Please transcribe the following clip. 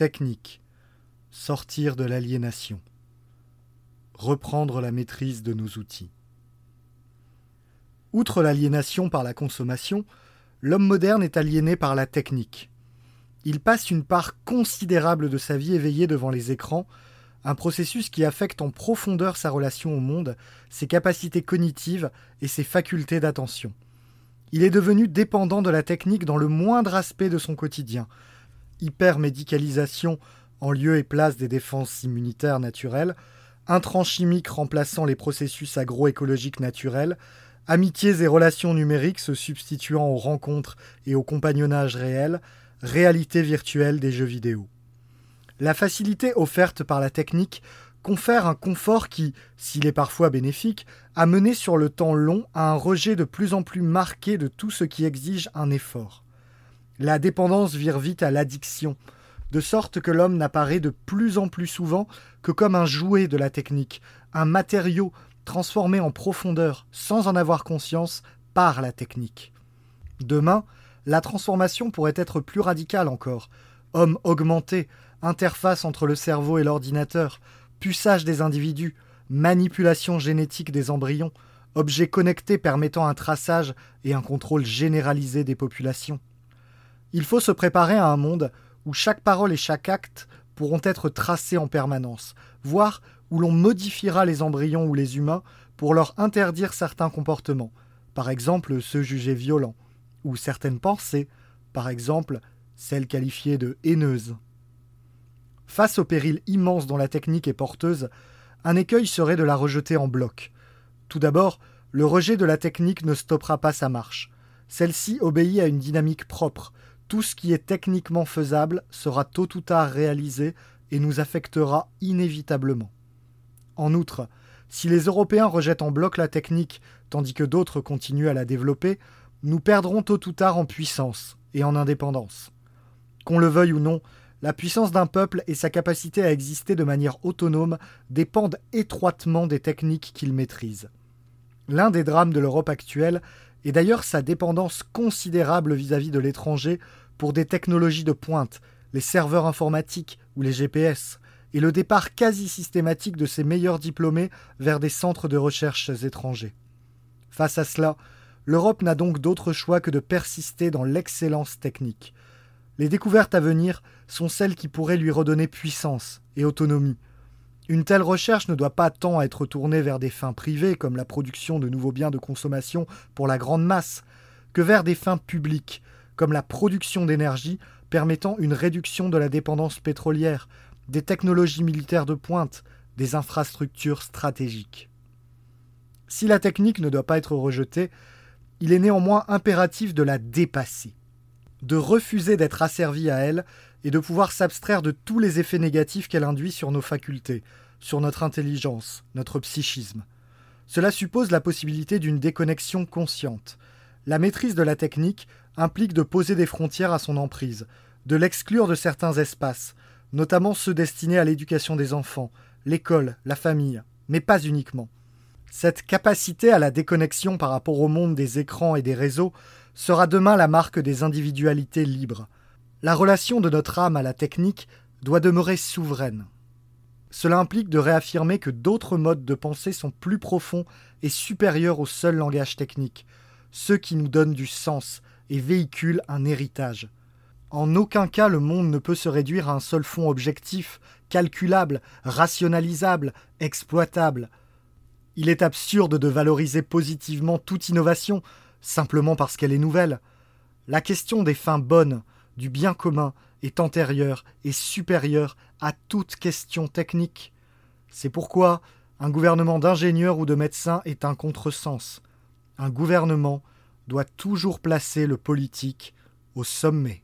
Technique. Sortir de l'aliénation. Reprendre la maîtrise de nos outils. Outre l'aliénation par la consommation, l'homme moderne est aliéné par la technique. Il passe une part considérable de sa vie éveillée devant les écrans, un processus qui affecte en profondeur sa relation au monde, ses capacités cognitives et ses facultés d'attention. Il est devenu dépendant de la technique dans le moindre aspect de son quotidien. Hypermédicalisation en lieu et place des défenses immunitaires naturelles, intrants chimiques remplaçant les processus agroécologiques naturels, amitiés et relations numériques se substituant aux rencontres et au compagnonnage réel, réalité virtuelle des jeux vidéo. La facilité offerte par la technique confère un confort qui, s'il est parfois bénéfique, a mené sur le temps long à un rejet de plus en plus marqué de tout ce qui exige un effort. La dépendance vire vite à l'addiction, de sorte que l'homme n'apparaît de plus en plus souvent que comme un jouet de la technique, un matériau transformé en profondeur sans en avoir conscience par la technique. Demain, la transformation pourrait être plus radicale encore. Homme augmenté, interface entre le cerveau et l'ordinateur, puçage des individus, manipulation génétique des embryons, objets connectés permettant un traçage et un contrôle généralisé des populations. Il faut se préparer à un monde où chaque parole et chaque acte pourront être tracés en permanence, voire où l'on modifiera les embryons ou les humains pour leur interdire certains comportements, par exemple ceux jugés violents, ou certaines pensées, par exemple celles qualifiées de haineuses. Face au péril immense dont la technique est porteuse, un écueil serait de la rejeter en bloc. Tout d'abord, le rejet de la technique ne stoppera pas sa marche. Celle-ci obéit à une dynamique propre, tout ce qui est techniquement faisable sera tôt ou tard réalisé et nous affectera inévitablement. En outre, si les Européens rejettent en bloc la technique tandis que d'autres continuent à la développer, nous perdrons tôt ou tard en puissance et en indépendance. Qu'on le veuille ou non, la puissance d'un peuple et sa capacité à exister de manière autonome dépendent étroitement des techniques qu'il maîtrise. L'un des drames de l'Europe actuelle est d'ailleurs sa dépendance considérable vis-à-vis de l'étranger pour des technologies de pointe, les serveurs informatiques ou les GPS, et le départ quasi systématique de ses meilleurs diplômés vers des centres de recherche étrangers. Face à cela, l'Europe n'a donc d'autre choix que de persister dans l'excellence technique. Les découvertes à venir sont celles qui pourraient lui redonner puissance et autonomie. Une telle recherche ne doit pas tant être tournée vers des fins privées comme la production de nouveaux biens de consommation pour la grande masse, que vers des fins publiques comme la production d'énergie permettant une réduction de la dépendance pétrolière, des technologies militaires de pointe, des infrastructures stratégiques. Si la technique ne doit pas être rejetée, il est néanmoins impératif de la dépasser, de refuser d'être asservi à elle et de pouvoir s'abstraire de tous les effets négatifs qu'elle induit sur nos facultés, sur notre intelligence, notre psychisme. Cela suppose la possibilité d'une déconnexion consciente. La maîtrise de la technique implique de poser des frontières à son emprise, de l'exclure de certains espaces, notamment ceux destinés à l'éducation des enfants, l'école, la famille, mais pas uniquement. Cette capacité à la déconnexion par rapport au monde des écrans et des réseaux sera demain la marque des individualités libres. La relation de notre âme à la technique doit demeurer souveraine. Cela implique de réaffirmer que d'autres modes de pensée sont plus profonds et supérieurs au seul langage technique, ceux qui nous donnent du sens, et véhicule un héritage. En aucun cas le monde ne peut se réduire à un seul fond objectif, calculable, rationalisable, exploitable. Il est absurde de valoriser positivement toute innovation simplement parce qu'elle est nouvelle. La question des fins bonnes, du bien commun, est antérieure et supérieure à toute question technique. C'est pourquoi un gouvernement d'ingénieurs ou de médecins est un contresens. Un gouvernement doit toujours placer le politique au sommet.